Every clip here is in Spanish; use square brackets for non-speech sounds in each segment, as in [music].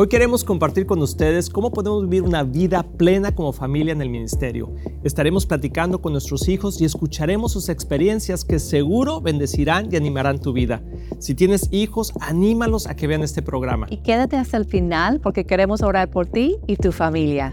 Hoy queremos compartir con ustedes cómo podemos vivir una vida plena como familia en el ministerio. Estaremos platicando con nuestros hijos y escucharemos sus experiencias que seguro bendecirán y animarán tu vida. Si tienes hijos, anímalos a que vean este programa. Y quédate hasta el final porque queremos orar por ti y tu familia.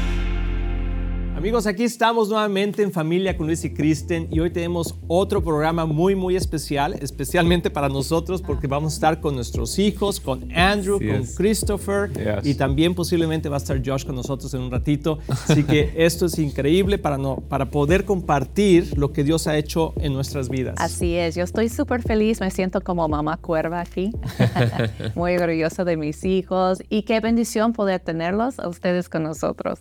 Amigos, aquí estamos nuevamente en Familia con Luis y Kristen y hoy tenemos otro programa muy, muy especial, especialmente para nosotros porque vamos a estar con nuestros hijos, con Andrew, con Christopher y también posiblemente va a estar Josh con nosotros en un ratito. Así que [laughs] esto es increíble para, no, para poder compartir lo que Dios ha hecho en nuestras vidas. Así es, yo estoy súper feliz, me siento como mamá cuerva aquí, [laughs] muy orgullosa de mis hijos y qué bendición poder tenerlos a ustedes con nosotros.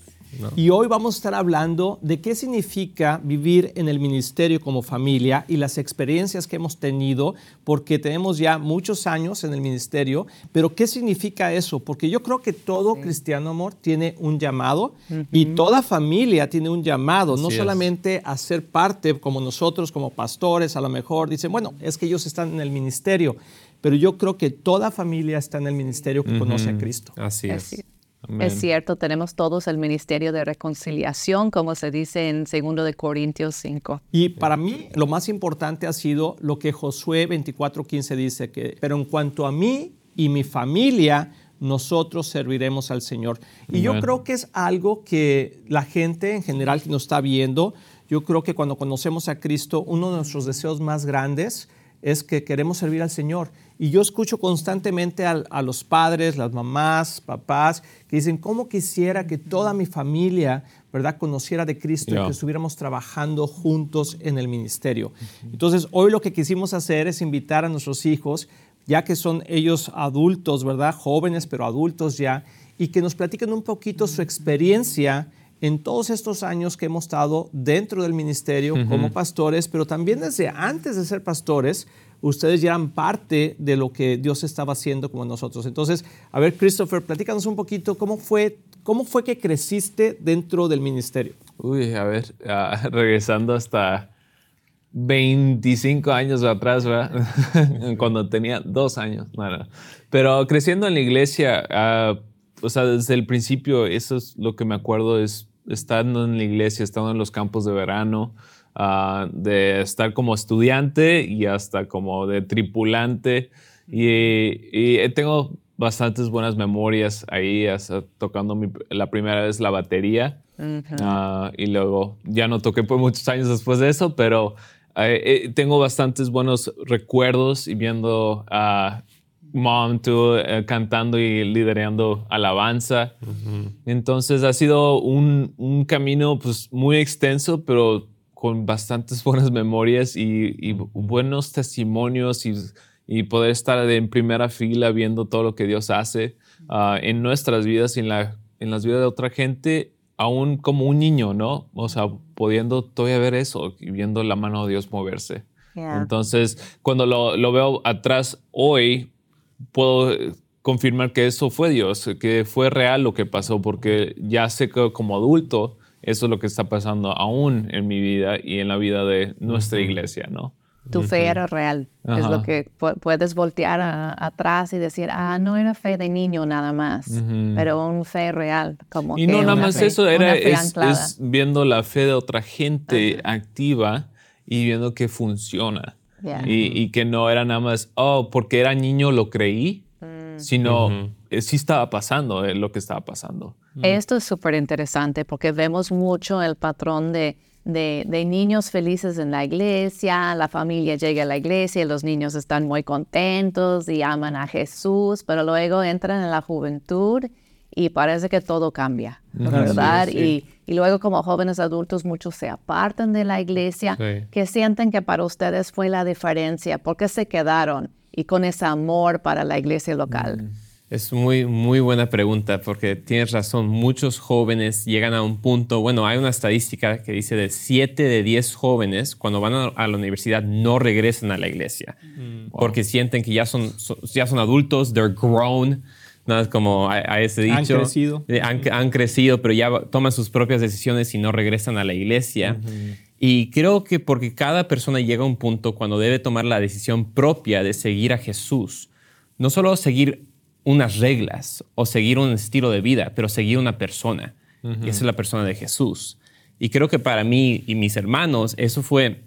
Y hoy vamos a estar hablando de qué significa vivir en el ministerio como familia y las experiencias que hemos tenido, porque tenemos ya muchos años en el ministerio, pero ¿qué significa eso? Porque yo creo que todo cristiano, amor, tiene un llamado y toda familia tiene un llamado, no solamente a ser parte como nosotros, como pastores, a lo mejor dicen, bueno, es que ellos están en el ministerio, pero yo creo que toda familia está en el ministerio que conoce a Cristo. Así es. Es cierto, tenemos todos el ministerio de reconciliación, como se dice en 2 de Corintios 5. Y para mí lo más importante ha sido lo que Josué 24:15 dice que pero en cuanto a mí y mi familia nosotros serviremos al Señor. Y yo creo que es algo que la gente en general que nos está viendo, yo creo que cuando conocemos a Cristo, uno de nuestros deseos más grandes es que queremos servir al Señor. Y yo escucho constantemente a, los padres, las mamás, papás, que dicen, ¿cómo quisiera que toda mi familia, verdad, conociera de Cristo y que estuviéramos trabajando juntos en el ministerio? Entonces, hoy lo que quisimos hacer es invitar a nuestros hijos, ya que son ellos adultos, ¿verdad? Jóvenes, pero adultos ya, y que nos platiquen un poquito su experiencia en todos estos años que hemos estado dentro del ministerio como pastores, pero también desde antes de ser pastores, ustedes ya eran parte de lo que Dios estaba haciendo como nosotros. Entonces, a ver, Christopher, platícanos un poquito cómo fue, cómo fue que creciste dentro del ministerio. Uy, a ver, ah, [laughs] regresando hasta 25 años atrás, ¿verdad? [laughs] cuando tenía dos años. Pero creciendo en la iglesia, ah, o sea, desde el principio, eso es lo que me acuerdo, es estando en la iglesia, estando en los campos de verano, ah, de estar como estudiante y hasta como de tripulante. Y, tengo bastantes buenas memorias ahí, hasta tocando la primera vez la batería. Ah, y luego ya no toqué por muchos años después de eso, pero eh, eh, tengo bastantes buenos recuerdos y viendo a Mom, tú eh, cantando y liderando alabanza. Entonces ha sido un, un, camino pues, muy extenso, pero con bastantes [laughs] buenas memorias y, buenos testimonios y, y, poder estar en primera fila viendo todo lo que Dios hace ah, en nuestras vidas y en, la, en las vidas de otra gente, aún como un niño, ¿no? O sea, pudiendo todavía ver eso y viendo la mano de Dios moverse. Entonces, cuando lo, lo veo atrás hoy, puedo confirmar que eso fue Dios, que fue real lo que pasó, porque ya sé que como adulto eso es lo que está pasando aún en mi vida y en la vida de nuestra iglesia, ¿no? Tu fe era real. Es lo que puedes voltear atrás y decir, ah, no era fe de niño nada más, pero un fe real. Como y no nada más eso, era es, viendo la fe de otra gente activa y viendo que funciona. Y, que no era nada más, oh, porque era niño lo creí, mm. sino eh, sí estaba pasando eh, lo que estaba pasando. Esto es súper interesante porque vemos mucho el patrón de, de, de, niños felices en la iglesia, la familia llega a la iglesia, y los niños están muy contentos y aman a Jesús, pero luego entran en la juventud y parece que todo cambia, ¿verdad? Y, y, luego como jóvenes adultos muchos se apartan de la iglesia, que sienten que para ustedes fue la diferencia, porque se quedaron y con ese amor para la iglesia local. Es muy, muy buena pregunta porque tienes razón. Muchos jóvenes llegan a un punto, bueno, hay una estadística que dice de 7 de 10 jóvenes cuando van a, la universidad no regresan a la iglesia mm. porque sienten que ya son, ya son adultos, they're grown, ¿no? Es como a, ese dicho. Han crecido. Eh, han, crecido, pero ya toman sus propias decisiones y no regresan a la iglesia. Y creo que porque cada persona llega a un punto cuando debe tomar la decisión propia de seguir a Jesús, no solo seguir unas reglas o seguir un estilo de vida, pero seguir una persona. Y esa es la persona de Jesús. Y creo que para mí y mis hermanos, eso fue,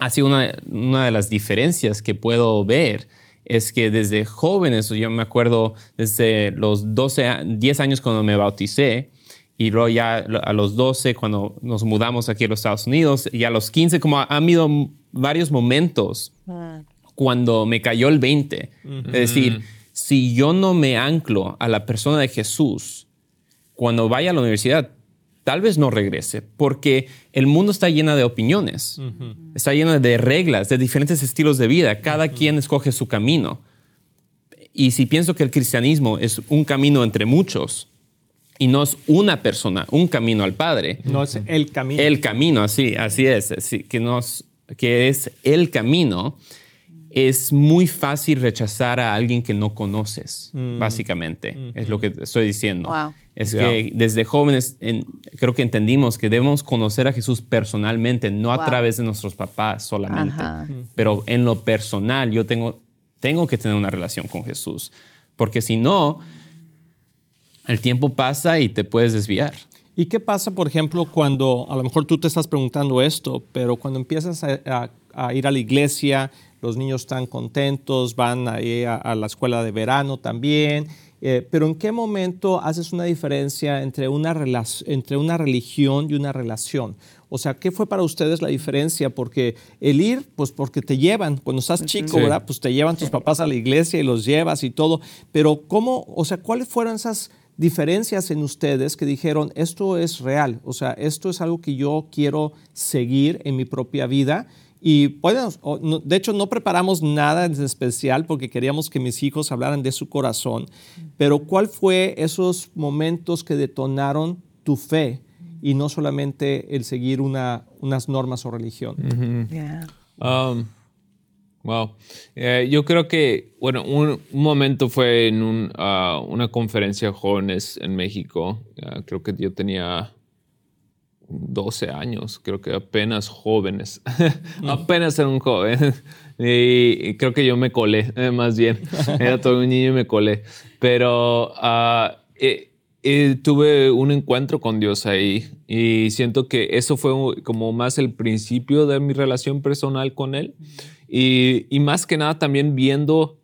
ha sido una, una de las diferencias que puedo ver. Es que desde jóvenes, yo me acuerdo desde los 12, 10 años cuando me bauticé, y luego ya a los 12 cuando nos mudamos aquí a los Estados Unidos, y a los 15, como han habido varios momentos ah. cuando me cayó el 20. Es decir, si yo no me anclo a la persona de Jesús, cuando vaya a la universidad, tal vez no regrese, porque el mundo está lleno de opiniones, está lleno de reglas, de diferentes estilos de vida, cada quien escoge su camino. Y si pienso que el cristianismo es un camino entre muchos y no es una persona, un camino al Padre. No es el camino. El camino, así, así es, que, que es el camino es muy fácil rechazar a alguien que no conoces, mm. básicamente, mm. es lo que estoy diciendo. Es que desde jóvenes creo que entendimos que debemos conocer a Jesús personalmente, no a través de nuestros papás solamente, pero en lo personal yo tengo, tengo que tener una relación con Jesús, porque si no, el tiempo pasa y te puedes desviar. ¿Y qué pasa, por ejemplo, cuando a lo mejor tú te estás preguntando esto, pero cuando empiezas a ir a la iglesia, los niños están contentos, van ahí a, la escuela de verano también. Eh, pero ¿en qué momento haces una diferencia entre una, entre una religión y una relación? O sea, ¿qué fue para ustedes la diferencia? Porque el ir, pues porque te llevan, cuando estás chico, ¿verdad? Pues te llevan tus [laughs] papás a la iglesia y los llevas y todo. Pero ¿cómo, o sea, cuáles fueron esas diferencias en ustedes que dijeron, esto es real, o sea, esto es algo que yo quiero seguir en mi propia vida? Y bueno, de hecho no preparamos nada en especial porque queríamos que mis hijos hablaran de su corazón, pero ¿cuál fue esos momentos que detonaron tu fe y no solamente el seguir una, unas normas o religión? Um, wow. Eh, yo creo que, bueno, un, momento fue en uh, una conferencia de jóvenes en México. creo que yo tenía 12 años, creo que apenas jóvenes, [laughs] apenas era un joven. [laughs] y, creo que yo me colé, [laughs] eh, más bien. Era todo un niño y me colé. Pero uh, tuve un encuentro con Dios ahí y siento que eso fue como más el principio de mi relación personal con Él. Y, y más que nada también viendo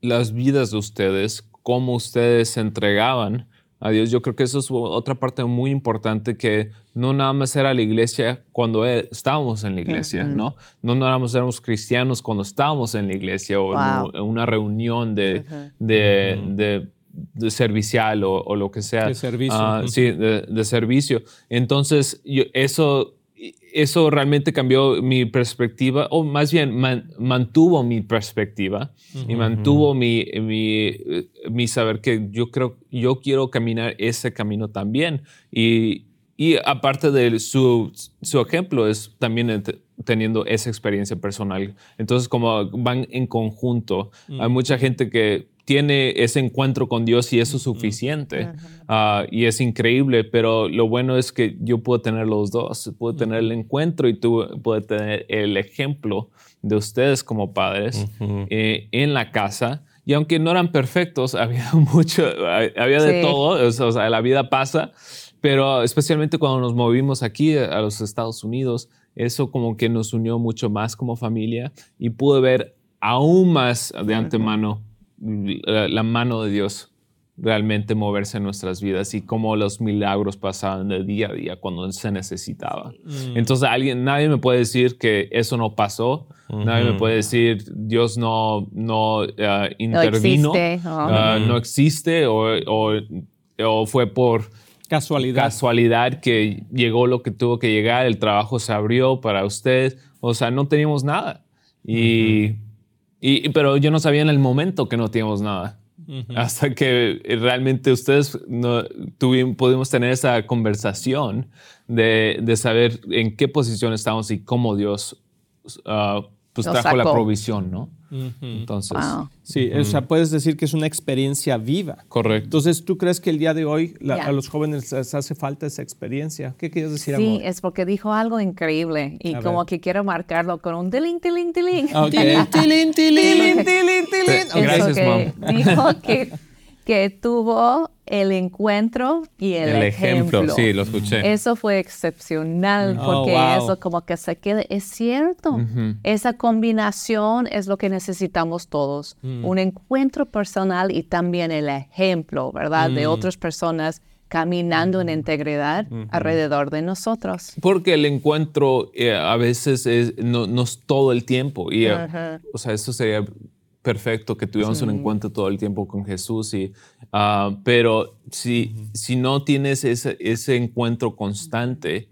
las vidas de ustedes, cómo ustedes se entregaban a Dios. Yo creo que eso es otra parte muy importante que no nada más era la iglesia cuando e, estábamos en la iglesia, ¿no? No nada más éramos cristianos cuando estábamos en la iglesia o en una reunión de, de, de, servicial o, lo que sea. De servicio. Ah, sí, de, servicio. Entonces, eso eso realmente cambió mi perspectiva, o más bien mantuvo mi perspectiva y mantuvo mi, mi, mi, saber que yo creo, yo quiero caminar ese camino también. Y, y aparte de su, su ejemplo, es también teniendo esa experiencia personal. Entonces, como van en conjunto, hay mucha gente que tiene ese encuentro con Dios y eso es suficiente. Ah, y es increíble, pero lo bueno es que yo puedo tener los dos. Puedo tener el encuentro y tú puedes tener el ejemplo de ustedes como padres eh, en la casa. Y aunque no eran perfectos, [laughs] había mucho, había de todo. O sea, la vida pasa, pero especialmente cuando nos movimos aquí a los Estados Unidos, eso como que nos unió mucho más como familia y pude ver aún más de antemano la, mano de Dios realmente moverse en nuestras vidas y cómo los milagros pasaban de día a día cuando se necesitaba. Mm. Entonces alguien, nadie me puede decir que eso no pasó, nadie me puede decir Dios no, no uh, intervino, no existe, uh, o, o, fue por casualidad. casualidad que llegó lo que tuvo que llegar, el trabajo se abrió para usted, o sea, no teníamos nada. Y pero yo no sabía en el momento que no teníamos nada. hasta que realmente ustedes no, tuvimos, pudimos tener esa conversación de, de, saber en qué posición estamos y cómo Dios uh, pues trajo la provisión, ¿no? Entonces, sí, o sea, puedes decir que es una experiencia viva. Correcto. Entonces, ¿tú crees que el día de hoy a los jóvenes les hace falta esa experiencia? ¿Qué quieres decir, sí, amor? Sí, es porque dijo algo increíble y como que quiero marcarlo con un tiling, tiling, tiling. Okay. tiling, tiling, tiling, tiling. Gracias, mom. Dijo que, que tuvo el encuentro y el, el ejemplo. Sí, lo escuché. Eso fue excepcional Oh, porque wow. eso como que se queda, es cierto. Esa combinación es lo que necesitamos todos. Mm. Un encuentro personal y también el ejemplo, ¿verdad? De Mm. otras personas caminando en integridad alrededor de nosotros. Porque el encuentro eh, a veces es, no, no es todo el tiempo. Y, eh, O sea, eso sería perfecto que tuviéramos un encuentro todo el tiempo con Jesús. Y, ah, pero si, si no tienes ese, ese encuentro constante,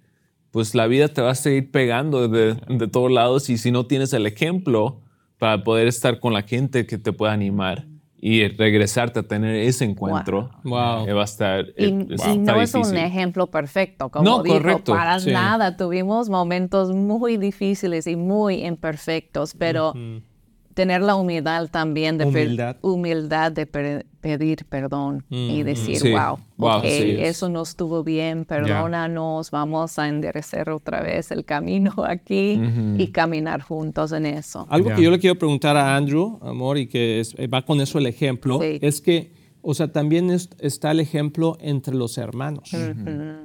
pues la vida te va a seguir pegando de, de todos lados. Y si no tienes el ejemplo para poder estar con la gente que te pueda animar y regresarte a tener ese encuentro, Wow. eh, va a estar. Y, eh, y está no es un ejemplo perfecto, como No, dijo, correcto, para sí. nada. Tuvimos momentos muy difíciles y muy imperfectos, pero tener la humildad también de pe- Humildad. humildad de pe- pedir perdón y decir, Sí. wow, Wow, es. eso no estuvo bien, perdónanos, vamos a enderezar otra vez el camino aquí y caminar juntos en eso. Algo Ya. que yo le quiero preguntar a Andrew, amor, y que es- eh, va con eso el ejemplo, Sí. es que, o sea, también es- está el ejemplo entre los hermanos.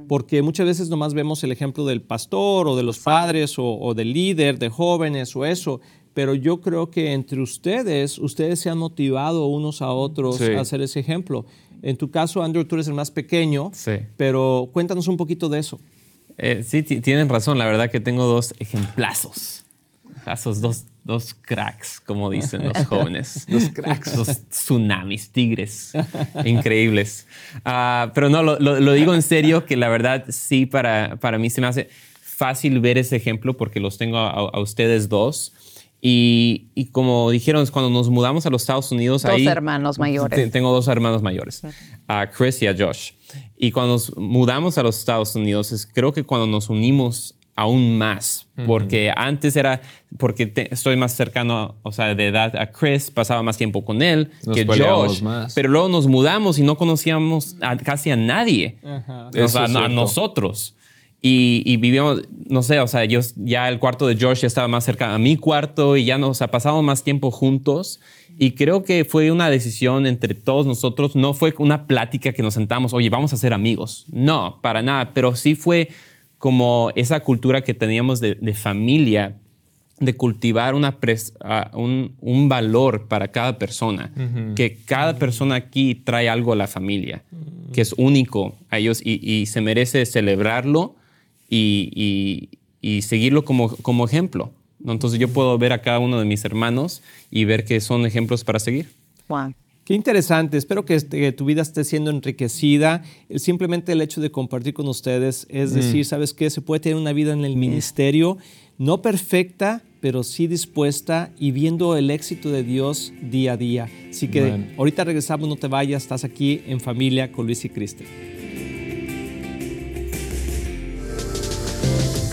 Porque muchas veces nomás vemos el ejemplo del pastor o de los padres o, o del líder, de jóvenes o eso. Pero yo creo que entre ustedes, ustedes se han motivado unos a otros Sí. a hacer ese ejemplo. En tu caso, Andrew, tú eres el más pequeño, Sí. pero cuéntanos un poquito de eso. Eh, sí, ti- tienen razón. La verdad que tengo dos ejemplazos. Dos, dos cracks, como dicen los [laughs] jóvenes. Dos cracks. Dos tsunamis, tigres. Increíbles. Ah, pero no, lo, lo- lo digo en serio, que la verdad sí, para, para mí se me hace fácil ver ese ejemplo porque los tengo a, a ustedes dos. Y, y como dijeron, cuando nos mudamos a los Estados Unidos, Dos ahí hermanos mayores. te- tengo dos hermanos mayores, a Chris y a Josh. Y cuando nos mudamos a los Estados Unidos, es, creo que cuando nos unimos aún más, porque antes era, porque te- estoy más cercano, o sea, de edad a Chris, pasaba más tiempo con él Nos que Josh, más. pero luego nos mudamos y no conocíamos a- casi a nadie, o Eso sea, es no- a cierto. nosotros. Y, y vivíamos, no sé, o sea, yo ya el cuarto de Josh ya estaba más cerca a mi cuarto y ya nos, o sea, pasamos más tiempo juntos. Y creo que fue una decisión entre todos nosotros, no fue una plática que nos sentamos, oye, vamos a ser amigos. No, para nada, pero sí fue como esa cultura que teníamos de, de familia, de cultivar una pres- ah, un, un valor para cada persona, que cada persona aquí trae algo a la familia, que es único a ellos y, y se merece celebrarlo y, y- y seguirlo como, como ejemplo. Entonces yo puedo ver a cada uno de mis hermanos y ver que son ejemplos para seguir. Wow. Qué interesante. Espero que, este- que tu vida esté siendo enriquecida. Simplemente el hecho de compartir con ustedes es decir, ¿sabes qué? Se puede tener una vida en el ministerio, no perfecta, pero sí dispuesta y viendo el éxito de Dios día a día. Así que ahorita regresamos, no te vayas, estás aquí en familia con Luis y Cristi.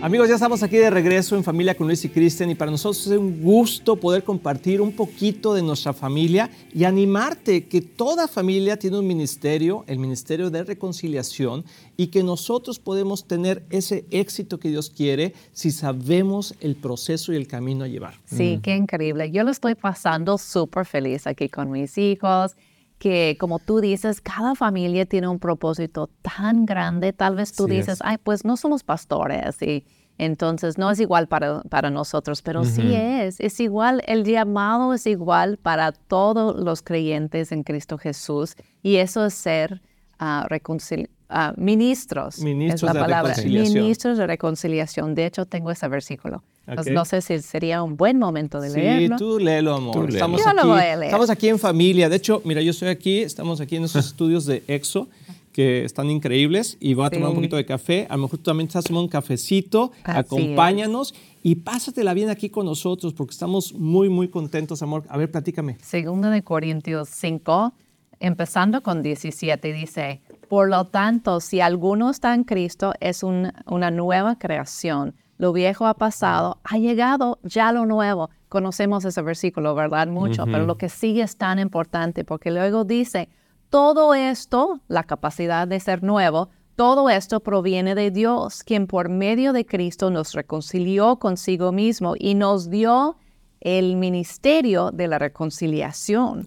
Amigos, ya estamos aquí de regreso en Familia con Luis y Kristen y para nosotros es un gusto poder compartir un poquito de nuestra familia y animarte que toda familia tiene un ministerio, el Ministerio de Reconciliación, y que nosotros podemos tener ese éxito que Dios quiere si sabemos el proceso y el camino a llevar. Sí, qué increíble. Yo lo estoy pasando súper feliz aquí con mis hijos, que como tú dices, cada familia tiene un propósito tan grande. Tal vez tú Sí dices, es. ay, pues no somos pastores y entonces no es igual para, para nosotros, pero sí es. Es igual, el llamado es igual para todos los creyentes en Cristo Jesús y eso es ser ah, ah, ministros. Ministros es la de palabra. reconciliación. Ministros de reconciliación. De hecho, tengo ese versículo. Entonces, Ok. no sé si sería un buen momento de Sí, leerlo. tú léelo, amor. Tú léelo. Estamos, Yo lo aquí, voy a leer. estamos aquí en familia. De hecho, mira, yo estoy aquí, estamos aquí en esos [laughs] estudios de EXO que están increíbles y voy a tomar un Sí. poquito de café. A lo mejor tú también estás tomando un cafecito. Así Acompáñanos y pásatela bien aquí con nosotros porque estamos muy, muy contentos, amor. A ver, platícame. Segunda de Corintios 5, empezando con 17, dice, por lo tanto, si alguno está en Cristo, es un- una nueva creación. Lo viejo ha pasado, ha llegado ya lo nuevo. Conocemos ese versículo, ¿verdad? Mucho, pero lo que sigue es tan importante porque luego dice, todo esto, la capacidad de ser nuevo, todo esto proviene de Dios, quien por medio de Cristo nos reconcilió consigo mismo y nos dio el ministerio de la reconciliación.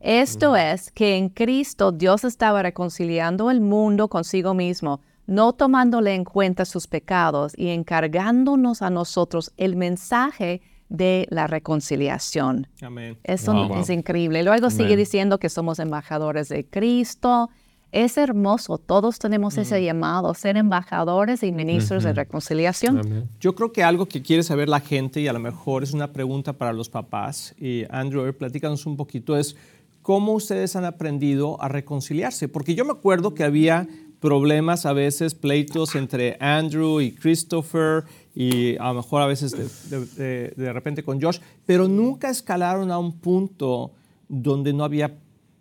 Esto es que en Cristo Dios estaba reconciliando el mundo consigo mismo, no tomándole en cuenta sus pecados y encargándonos a nosotros el mensaje de la reconciliación. Amén. Eso Wow, wow. es increíble. Luego sigue diciendo que somos embajadores de Cristo. Es hermoso, todos tenemos ese llamado, ser embajadores y ministros de reconciliación. Yo creo que algo que quiere saber la gente y a lo mejor es una pregunta para los papás, y Andrew, platícanos un poquito, es cómo ustedes han aprendido a reconciliarse. Porque yo me acuerdo que había problemas a veces, pleitos entre Andrew y Christopher y a lo mejor a veces de, de- de- de repente con Josh, pero nunca escalaron a un punto donde no había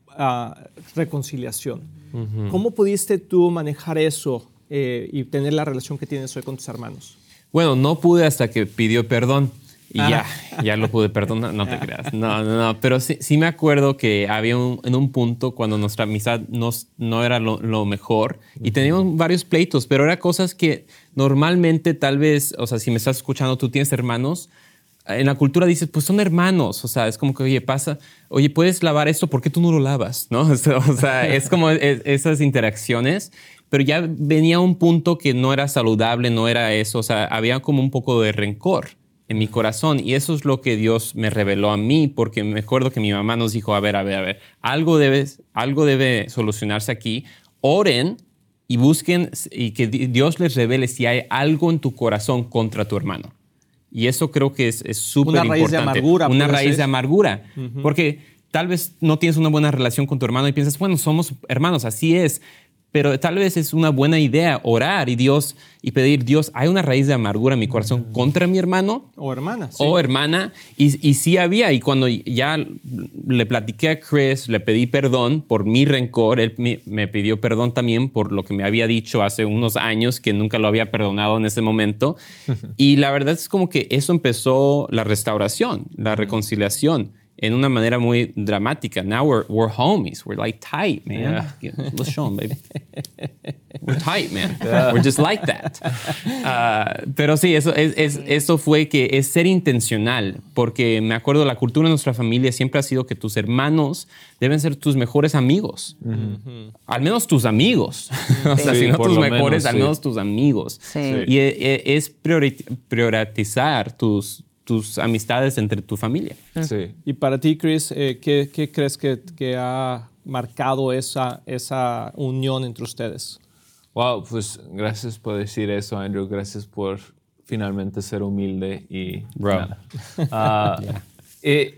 ah, reconciliación. ¿Cómo pudiste tú manejar eso eh, y tener la relación que tienes hoy con tus hermanos? Bueno, no pude hasta que pidió perdón. Y ya, ya lo pude perdonar, no te creas. No, no, no. Pero sí, sí me acuerdo que había un, en un punto cuando nuestra amistad nos- no era lo, lo mejor y teníamos varios pleitos, pero eran cosas que normalmente tal vez, o sea, si me estás escuchando, tú tienes hermanos, en la cultura dices, pues son hermanos, o sea, es como que, oye, pasa, oye, puedes lavar esto, ¿por qué tú no lo lavas? ¿No? [laughs] O sea, o sea, es como es- esas interacciones, pero ya venía un punto que no era saludable, no era eso, o sea, había como un poco de rencor en mi corazón y eso es lo que Dios me reveló a mí, porque me acuerdo que mi mamá nos dijo, a ver, a ver, a ver, algo debe, algo debe solucionarse aquí, oren y busquen y que di- Dios les revele si hay algo en tu corazón contra tu hermano. Y eso creo que es súper Una importante. raíz de amargura, Una raíz ser. de amargura. Porque tal vez no tienes una buena relación con tu hermano y piensas, bueno, somos hermanos, así es. Pero tal vez es una buena idea orar y Dios y pedir, Dios, hay una raíz de amargura en mi corazón contra mi hermano O hermanas. o hermana. Y, y sí había. Y cuando ya le platiqué a Chris, le pedí perdón por mi rencor. Él me, me pidió perdón también por lo que me había dicho hace unos años, que nunca lo había perdonado en ese momento. [laughs] y la verdad es como que eso empezó la restauración, la reconciliación. En una manera muy dramática. Now we're, we're homies. We're like tight, man. [laughs] Let's show 'em, baby. [laughs] We're tight, man. We're just like that. [laughs] Ah, pero sí, eso, es, es- eso fue que es ser intencional, porque me acuerdo la cultura de nuestra familia siempre ha sido que tus hermanos deben ser tus mejores amigos. Al menos tus amigos. o sea, Sí, si no tus mejores, menos, al sí. menos tus amigos. Sí. Y e- e- es priori- priorizar tus, tus amistades entre tu familia. Sí. Y para ti, Chris, eh, ¿qué, qué crees que, que ha marcado esa, esa unión entre ustedes? Wow, pues gracias por decir eso, Andrew. Gracias por finalmente ser humilde y. Bro. nada. Ah, eh,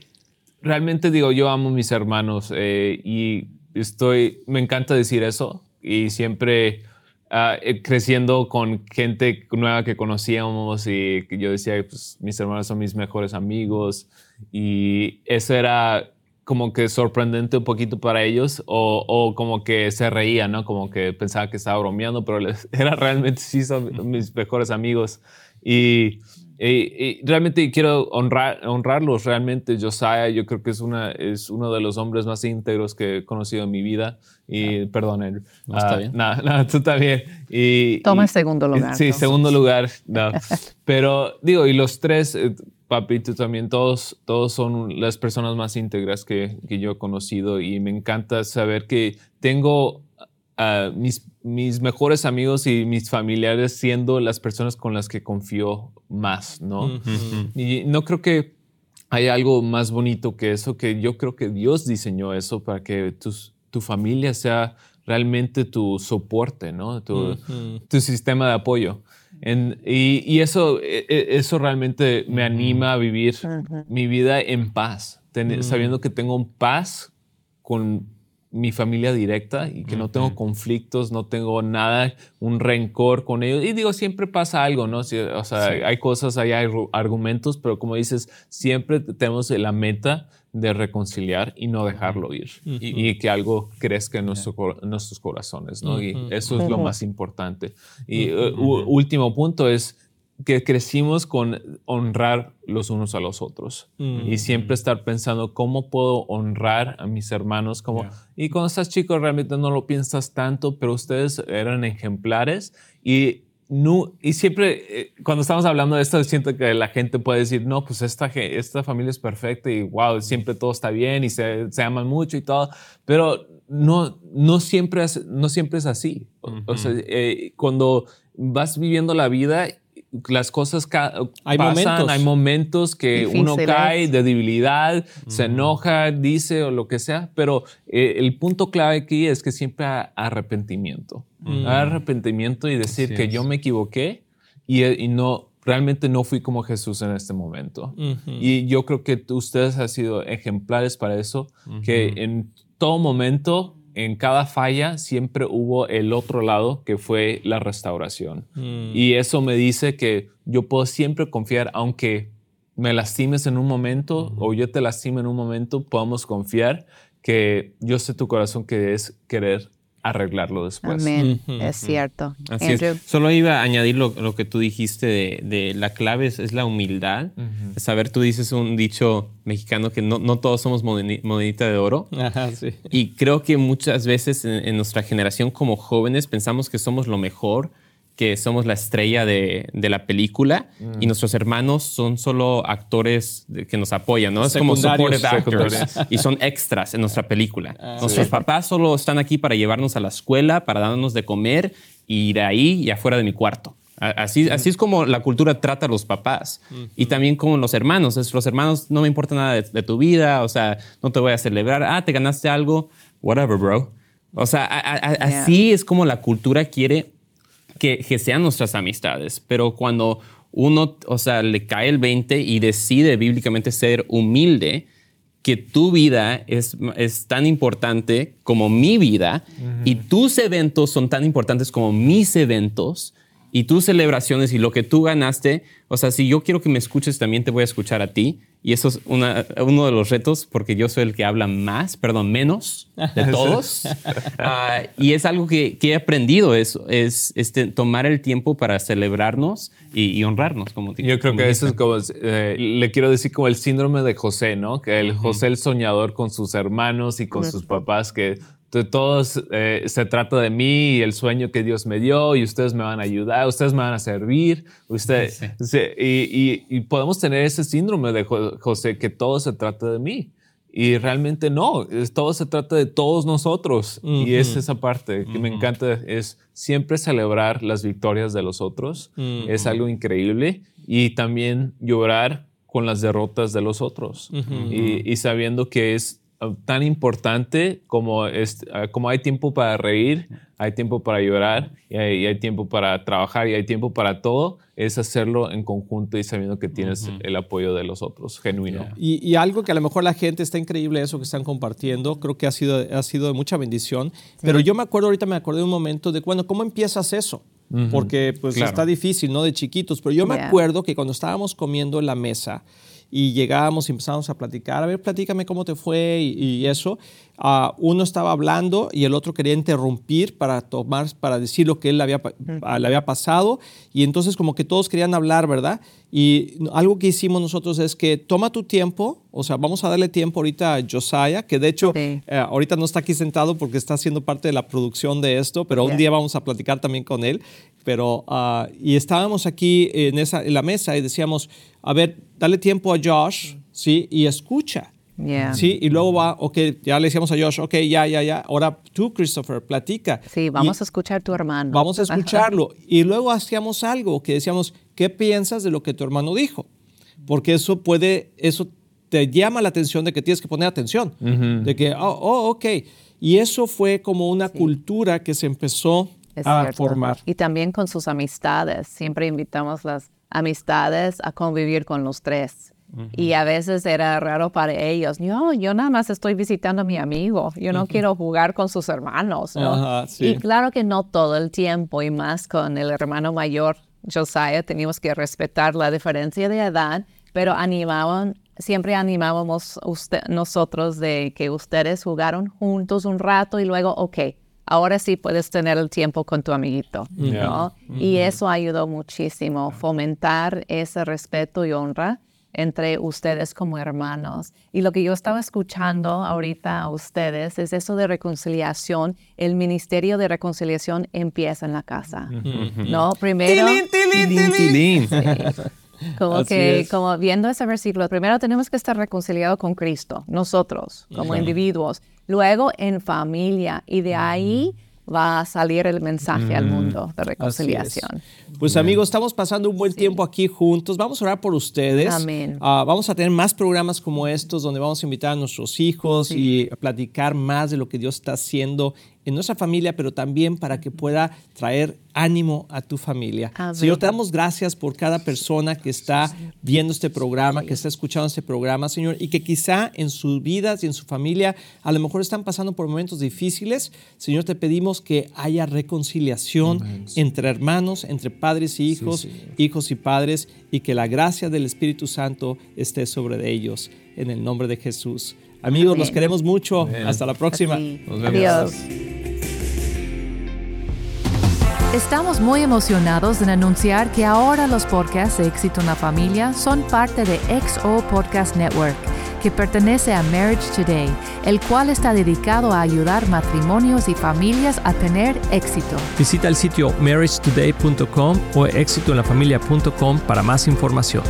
realmente digo, yo amo a mis hermanos eh, y estoy. Me encanta decir eso y siempre. Ah, eh, creciendo con gente nueva que conocíamos y yo decía, pues mis hermanos son mis mejores amigos y eso era como que sorprendente un poquito para ellos o, o como que se reían, ¿no? Como que pensaba que estaba bromeando, pero les- [laughs] era realmente sí son mis mejores amigos y, y- y realmente quiero honrar, honrarlos realmente. Josiah yo creo que es, una, es uno de los hombres más íntegros que he conocido en mi vida y perdón, Andrew. No, está Ah, bien. No, no, tú también. Y, Toma y- el segundo lugar, Sí, entonces. segundo lugar. No. [laughs] Pero digo, y los tres, eh, papi, tú también, todos, todos son las personas más íntegras que, que yo he conocido y me encanta saber que tengo mis, mis mejores amigos y mis familiares siendo las personas con las que confío más, ¿no? Y no creo que hay algo más bonito que eso, que yo creo que Dios diseñó eso para que tus- tu familia sea realmente tu soporte, ¿no? Tu, tu sistema de apoyo. y, y eso, e, e, eso realmente me anima a vivir mi vida en paz, sabiendo que tengo paz con mi familia directa y que no tengo conflictos, no tengo nada, un rencor con ellos. Y digo, siempre pasa algo, ¿no? o sea, hay cosas, hay argumentos, pero como dices, siempre tenemos la meta de reconciliar y no dejarlo ir. Y, que algo crezca en, nuestros corazones, ¿no? Y eso es lo más importante. Y uh, último punto es que crecimos con honrar los unos a los otros. Y siempre estar pensando cómo puedo honrar a mis hermanos. Como, Y cuando estás chico realmente no lo piensas tanto, pero ustedes eran ejemplares y, no, y siempre eh, cuando estamos hablando de esto siento que la gente puede decir, no, pues esta, esta familia es perfecta y wow, siempre todo está bien y se, se aman mucho y todo, pero no, no, siempre, es, no siempre es así. O sea, eh, cuando vas viviendo la vida las cosas hay pasan, momentos. hay momentos que uno cae de debilidad, se enoja, dice o lo que sea, pero eh, el punto clave aquí es que siempre hay arrepentimiento. Hay arrepentimiento y decir que yo me equivoqué y, no, realmente no fui como Jesús en este momento. Y yo creo que ustedes han sido ejemplares para eso, que en todo momento en cada falla siempre hubo el otro lado que fue la restauración. Mm. Y eso me dice que yo puedo siempre confiar, aunque me lastimes en un momento o yo te lastime en un momento, podamos confiar que yo sé tu corazón que es querer arreglarlo después. Amén, es cierto. Así es. Solo iba a añadir lo, que tú dijiste de, la clave es, la humildad. Saber, tú dices un dicho mexicano que no, no todos somos monedita de oro. [laughs] Ajá, sí. Y creo que muchas veces en, nuestra generación como jóvenes pensamos que somos lo mejor que somos la estrella de, la película y mm. nuestros hermanos son solo actores que nos apoyan, ¿no? Es como supportive actors y son extras en nuestra película. Ah, nuestros papás solo están aquí para llevarnos a la escuela, para darnos de comer y de ahí y afuera de mi cuarto. Así, así es como la cultura trata a los papás y también como los hermanos. Es, los hermanos no me importa nada de, tu vida, o sea, no te voy a celebrar. Ah, te ganaste algo, whatever, bro. O sea, así es como la cultura quiere que, sean nuestras amistades, pero cuando uno, o sea, le cae el 20 y decide bíblicamente ser humilde, que tu vida es, es tan importante como mi vida y tus eventos son tan importantes como mis eventos y tus celebraciones y lo que tú ganaste, o sea, si yo quiero que me escuches, también te voy a escuchar a ti y eso es uno de los retos porque yo soy el que habla más, perdón, menos de [laughs] todos. Ah, y es algo que, he aprendido, es, es este, tomar el tiempo para celebrarnos y, honrarnos. Como, yo creo que eso es como, eh, le quiero decir como el síndrome de José, ¿no? Que el José el soñador con sus hermanos y con sus papás que de todos eh, se trata de mí y el sueño que Dios me dio y ustedes me van a ayudar, ustedes me van a servir. Usted, [laughs] y, podemos tener ese síndrome de José que todo se trata de mí. Y realmente no, todo se trata de todos nosotros. Y es esa parte que me encanta, es siempre celebrar las victorias de los otros. Es algo increíble. Y también llorar con las derrotas de los otros. y, y sabiendo que es tan importante como, es, ah, como hay tiempo para reír, hay tiempo para llorar y hay, tiempo para trabajar y hay tiempo para todo, es hacerlo en conjunto y sabiendo que tienes el apoyo de los otros, genuino. Y, algo que a lo mejor la gente está increíble eso que están compartiendo, creo que ha sido, ha sido de mucha bendición, pero yo me acuerdo, ahorita me acordé de un momento de cuando, ¿cómo empiezas eso? Porque pues está difícil, ¿no? De chiquitos, pero yo me acuerdo que cuando estábamos comiendo en la mesa, y llegábamos y empezamos a platicar, a ver, platícame cómo te fue y, eso. Uh, uno estaba hablando y el otro quería interrumpir para tomar, para decir lo que él le había, le había pasado y entonces como que todos querían hablar, ¿verdad? Y algo que hicimos nosotros es que toma tu tiempo, o sea, vamos a darle tiempo ahorita a Josiah, que de hecho eh, ahorita no está aquí sentado porque está haciendo parte de la producción de esto, pero un día vamos a platicar también con él. Pero, uh, y estábamos aquí en, esa, en la mesa y decíamos, a ver, dale tiempo a Josh, ¿sí? Y escucha. Sí, y luego va, ok, ya le decíamos a Josh, ok, ya, ya, ya. Ahora tú, Christopher, platica. Sí, vamos a escuchar a tu hermano. Vamos a [laughs] escucharlo. Y luego hacíamos algo que decíamos, ¿qué piensas de lo que tu hermano dijo? Porque eso puede, eso te llama la atención de que tienes que poner atención. De que, oh, oh, ok. Y eso fue como una cultura que se empezó Es a cierto. formar. Y también con sus amistades. Siempre invitamos las amistades a convivir con los tres. Y a veces era raro para ellos. No, yo nada más estoy visitando a mi amigo. Yo no quiero jugar con sus hermanos. ¿no? Ajá, sí. Y claro que no todo el tiempo, y más con el hermano mayor, Josiah, teníamos que respetar la diferencia de edad, pero animaban, siempre animábamos usted- nosotros de que ustedes jugaron juntos un rato y luego, ok, ahora sí puedes tener el tiempo con tu amiguito, ¿no? Y eso ayudó muchísimo, fomentar ese respeto y honra entre ustedes como hermanos. Y lo que yo estaba escuchando ahorita a ustedes es eso de reconciliación. El ministerio de reconciliación empieza en la casa, ¿no? Primero... Tilín, tilín. Como Así que, es. como viendo ese versículo, primero tenemos que estar reconciliados con Cristo, nosotros, como individuos, luego en familia, y de ahí va a salir el mensaje al mundo de reconciliación. Pues amigos, estamos pasando un buen tiempo aquí juntos. Vamos a orar por ustedes. Amén. Ah, vamos a tener más programas como estos donde vamos a invitar a nuestros hijos y a platicar más de lo que Dios está haciendo en nuestra familia, pero también para que pueda traer ánimo a tu familia. Amén. Señor, te damos gracias por cada persona que está viendo este programa, que está escuchando este programa, Señor, y que quizá en sus vidas y en su familia a lo mejor están pasando por momentos difíciles. Señor, te pedimos que haya reconciliación entre hermanos, entre padres y hijos, hijos y padres, y que la gracia del Espíritu Santo esté sobre ellos. En el nombre de Jesús. Amigos, los queremos mucho. Hasta la próxima. Nos vemos. Adiós. Estamos muy emocionados en anunciar que ahora los podcasts de Éxito en la Familia son parte de XO Podcast Network, que pertenece a Marriage Today, el cual está dedicado a ayudar matrimonios y familias a tener éxito. Visita el sitio marriagetoday.com o éxitoenlafamilia.com para más información.